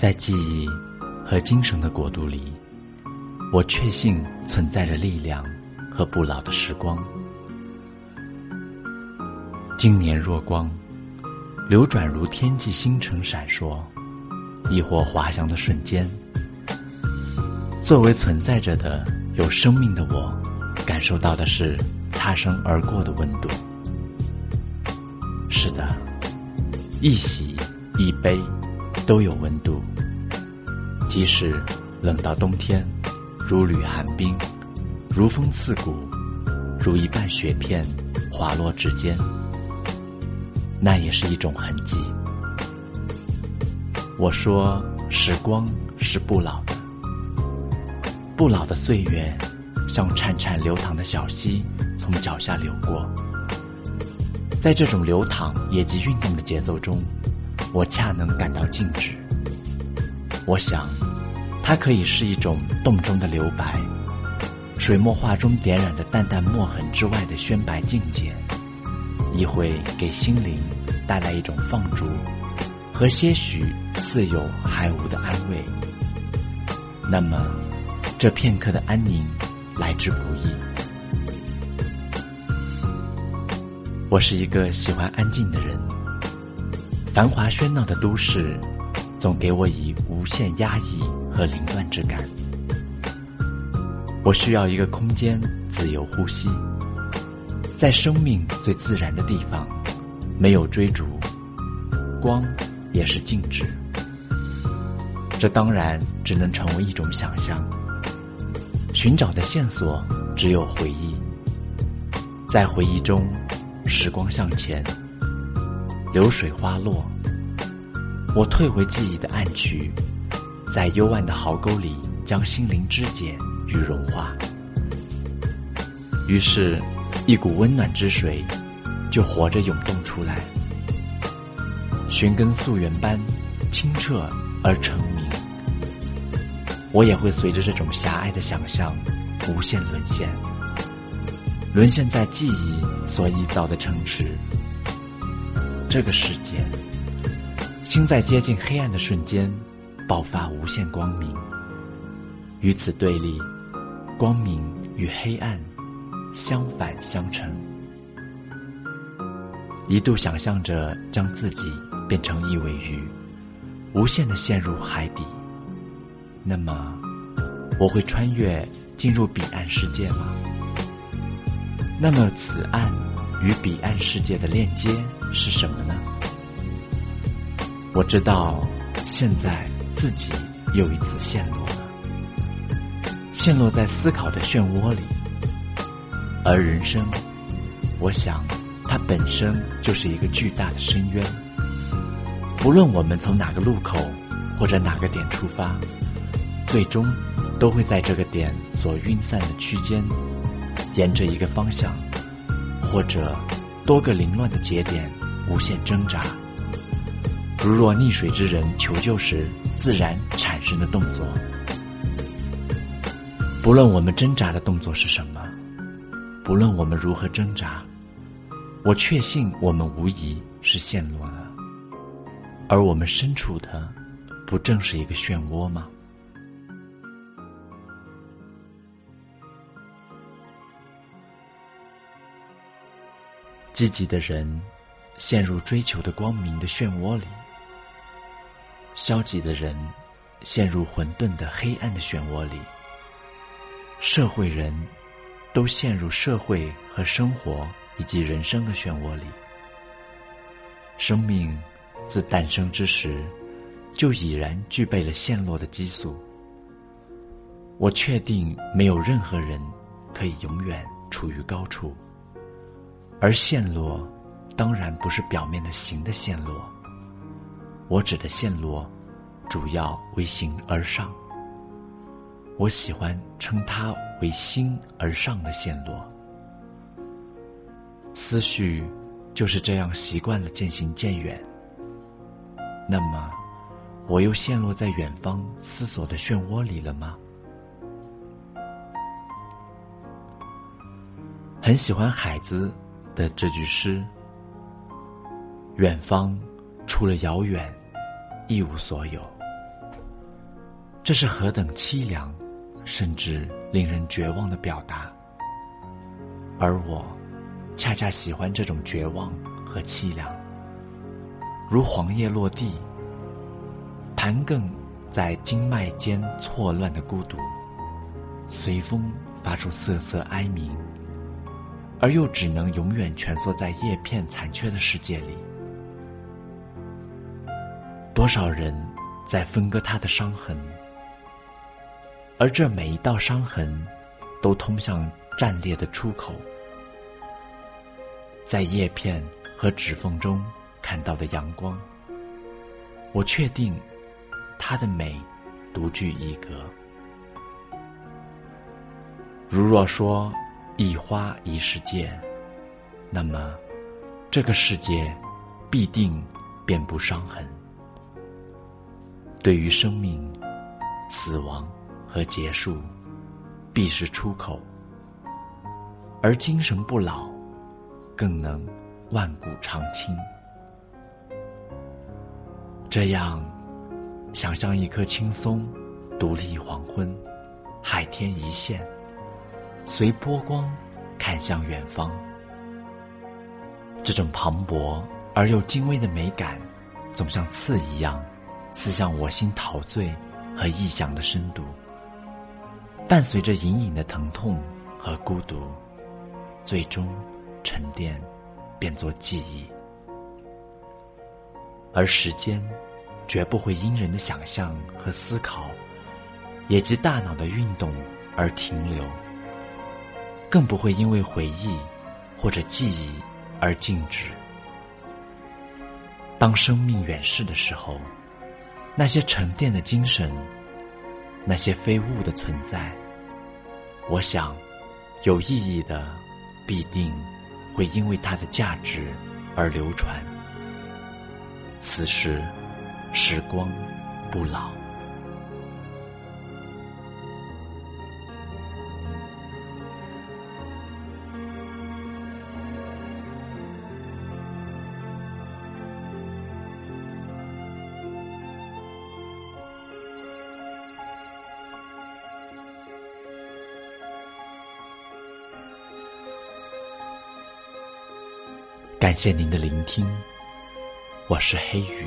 在记忆和精神的国度里，我确信存在着力量和不老的时光。经年若光，流转如天际星辰闪烁，亦或滑翔的瞬间。作为存在着的有生命的我，感受到的是擦身而过的温度。是的，一喜一悲。都有温度，即使冷到冬天，如履寒冰，如风刺骨，如一半雪片滑落指尖，那也是一种痕迹。我说，时光是不老的，不老的岁月，像潺潺流淌的小溪，从脚下流过，在这种流淌也即运动的节奏中。我恰能感到静止。我想，它可以是一种洞中的留白，水墨画中点染的淡淡墨痕之外的宣白境界，亦会给心灵带来一种放逐和些许似有还无的安慰。那么，这片刻的安宁来之不易。我是一个喜欢安静的人。繁华喧闹的都市，总给我以无限压抑和凌乱之感。我需要一个空间，自由呼吸，在生命最自然的地方，没有追逐，光也是静止。这当然只能成为一种想象。寻找的线索只有回忆，在回忆中，时光向前。流水花落，我退回记忆的暗渠，在幽暗的壕沟里将心灵肢解与融化。于是，一股温暖之水就活着涌动出来，寻根溯源般清澈而澄明。我也会随着这种狭隘的想象，无限沦陷，沦陷在记忆所臆造的城池。这个世界，心在接近黑暗的瞬间，爆发无限光明。与此对立，光明与黑暗相反相成。一度想象着将自己变成一尾鱼，无限的陷入海底。那么，我会穿越进入彼岸世界吗？那么，此岸与彼岸世界的链接？是什么呢？我知道，现在自己又一次陷落了，陷落在思考的漩涡里。而人生，我想，它本身就是一个巨大的深渊。不论我们从哪个路口或者哪个点出发，最终都会在这个点所晕散的区间，沿着一个方向，或者多个凌乱的节点。无限挣扎，如若溺水之人求救时自然产生的动作。不论我们挣扎的动作是什么，不论我们如何挣扎，我确信我们无疑是陷落了。而我们身处的，不正是一个漩涡吗？积极的人。陷入追求的光明的漩涡里，消极的人陷入混沌的黑暗的漩涡里。社会人都陷入社会和生活以及人生的漩涡里。生命自诞生之时，就已然具备了陷落的激素。我确定没有任何人可以永远处于高处，而陷落。当然不是表面的形的陷落，我指的陷落，主要为形而上。我喜欢称它为心而上的陷落。思绪就是这样习惯了渐行渐远。那么，我又陷落在远方思索的漩涡里了吗？很喜欢海子的这句诗。远方，除了遥远，一无所有。这是何等凄凉，甚至令人绝望的表达。而我，恰恰喜欢这种绝望和凄凉，如黄叶落地，盘亘在经脉间错乱的孤独，随风发出瑟瑟哀鸣，而又只能永远蜷缩在叶片残缺的世界里。多少人在分割他的伤痕，而这每一道伤痕，都通向战裂的出口。在叶片和指缝中看到的阳光，我确定，它的美独具一格。如若说一花一世界，那么这个世界必定遍布伤痕。对于生命、死亡和结束，必是出口；而精神不老。更能万古长青。这样，想象一棵青松，独立黄昏，海天一线，随波光看向远方。这种磅礴而又精微的美感，总像刺一样，刺向我心陶醉和臆想的深度，伴随着隐隐的疼痛和孤独，最终。沉淀，变作记忆，而时间绝不会因人的想象和思考，以及大脑的运动而停留，更不会因为回忆或者记忆而静止。当生命远逝的时候，那些沉淀的精神，那些非物的存在，我想，有意义的，必定。会因为它的价值而流传。此时，时光不老。感谢您的聆听，我是黑雨。